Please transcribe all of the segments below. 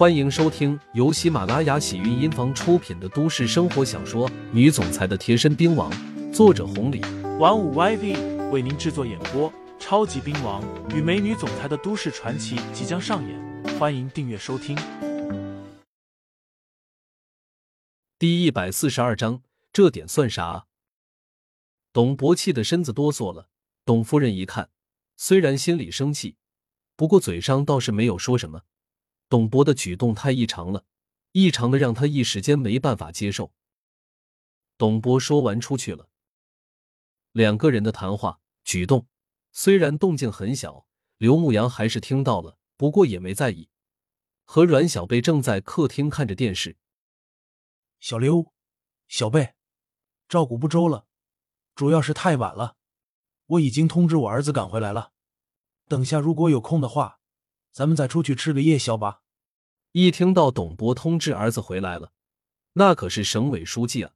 欢迎收听由喜马拉雅喜韵音房出品的都市生活小说《女总裁的贴身兵王》，作者红礼，玩五 YV 为您制作演播。超级兵王与美女总裁的都市传奇即将上演，欢迎订阅收听。第一百四十二章，这点算啥？董博气的身子哆嗦了。董夫人一看，虽然心里生气，不过嘴上倒是没有说什么。董博的举动太异常了，异常的让他一时间没办法接受。董博说完出去了。两个人的谈话、举动虽然动静很小，刘牧阳还是听到了，不过也没在意。和阮小贝正在客厅看着电视。小刘，小贝，照顾不周了，主要是太晚了。我已经通知我儿子赶回来了，等下如果有空的话。咱们再出去吃个夜宵吧。一听到董博通知儿子回来了，那可是省委书记啊！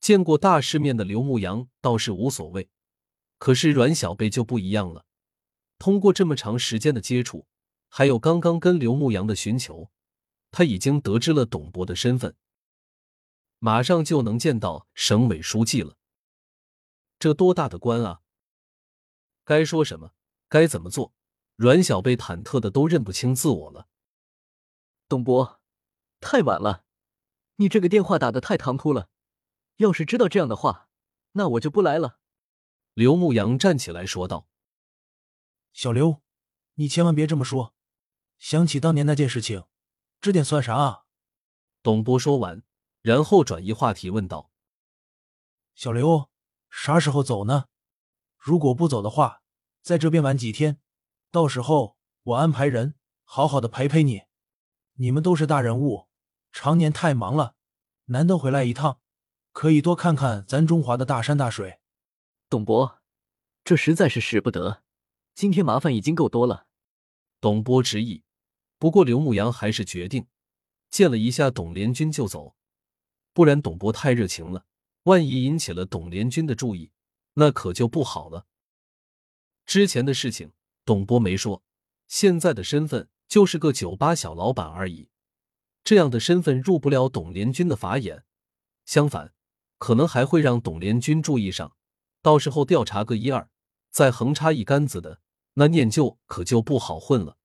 见过大世面的刘牧阳倒是无所谓，可是阮小贝就不一样了。通过这么长时间的接触，还有刚刚跟刘牧阳的寻求，他已经得知了董博的身份，马上就能见到省委书记了。这多大的官啊！该说什么，该怎么做？阮小贝忐忑的都认不清自我了。董博，太晚了，你这个电话打的太唐突了。要是知道这样的话，那我就不来了。刘牧阳站起来说道：“小刘，你千万别这么说。想起当年那件事情，这点算啥啊？”董博说完，然后转移话题问道：“小刘，啥时候走呢？如果不走的话，在这边玩几天。”到时候我安排人好好的陪陪你。你们都是大人物，常年太忙了，难得回来一趟，可以多看看咱中华的大山大水。董博，这实在是使不得，今天麻烦已经够多了。董波执意，不过刘牧阳还是决定见了一下董连军就走，不然董博太热情了，万一引起了董连军的注意，那可就不好了。之前的事情。董波没说，现在的身份就是个酒吧小老板而已。这样的身份入不了董连军的法眼，相反，可能还会让董连军注意上。到时候调查个一二，再横插一竿子的，那念旧可就不好混了。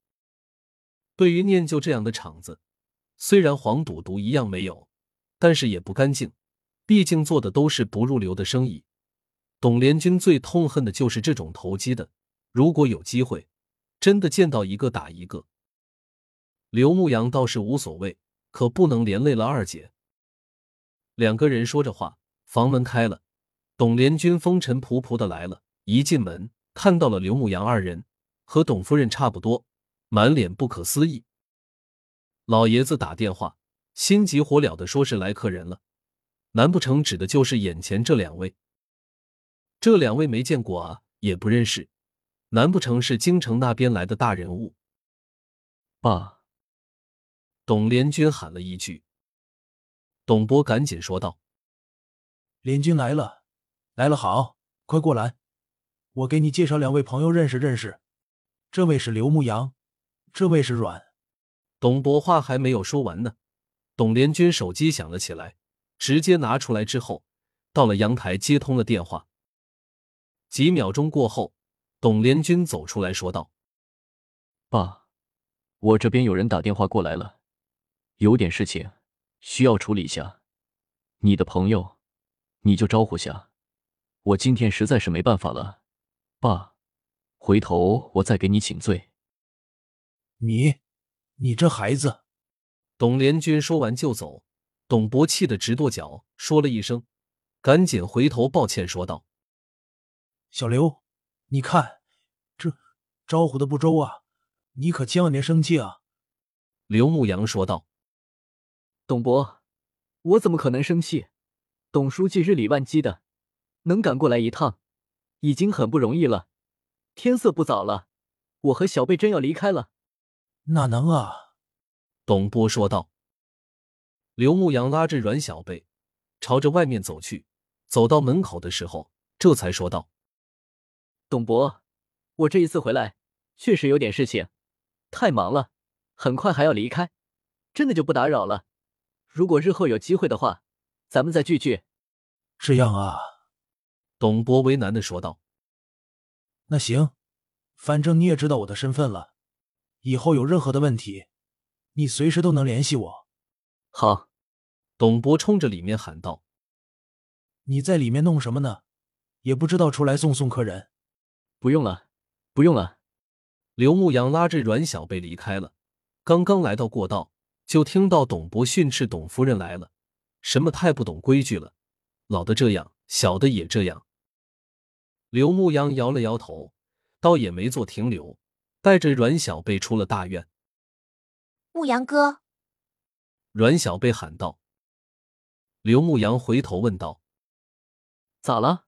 对于念旧这样的场子，虽然黄赌毒一样没有，但是也不干净，毕竟做的都是不入流的生意。董连军最痛恨的就是这种投机的。如果有机会，真的见到一个打一个。刘牧阳倒是无所谓，可不能连累了二姐。两个人说着话，房门开了，董连军风尘仆仆的来了。一进门，看到了刘牧阳二人，和董夫人差不多，满脸不可思议。老爷子打电话，心急火燎的说是来客人了，难不成指的就是眼前这两位？这两位没见过啊，也不认识。难不成是京城那边来的大人物？爸，董连军喊了一句。董博赶紧说道：“连军来了，来了，好，快过来，我给你介绍两位朋友认识认识。这位是刘牧阳，这位是阮。”董博话还没有说完呢，董连军手机响了起来，直接拿出来之后，到了阳台接通了电话。几秒钟过后。董连军走出来说道：“爸，我这边有人打电话过来了，有点事情需要处理一下。你的朋友，你就招呼下。我今天实在是没办法了，爸，回头我再给你请罪。”你，你这孩子！董连军说完就走。董博气得直跺脚，说了一声，赶紧回头抱歉说道：“小刘。”你看，这招呼的不周啊！你可千万别生气啊！”刘牧阳说道。“董伯，我怎么可能生气？董书记日理万机的，能赶过来一趟，已经很不容易了。天色不早了，我和小贝真要离开了。”“哪能啊！”董波说道。刘牧阳拉着阮小贝，朝着外面走去。走到门口的时候，这才说道。董博，我这一次回来确实有点事情，太忙了，很快还要离开。真的就不打扰了。如果日后有机会的话，咱们再聚聚。这样啊，董博为难的说道。那行，反正你也知道我的身份了，以后有任何的问题，你随时都能联系我。好，董博冲着里面喊道。你在里面弄什么呢？也不知道出来送送客人。不用了，不用了。刘牧阳拉着阮小贝离开了。刚刚来到过道，就听到董博训斥董夫人来了，什么太不懂规矩了，老的这样，小的也这样。刘牧阳摇了摇头，倒也没做停留，带着阮小贝出了大院。牧羊哥，阮小贝喊道。刘牧阳回头问道：“咋了？”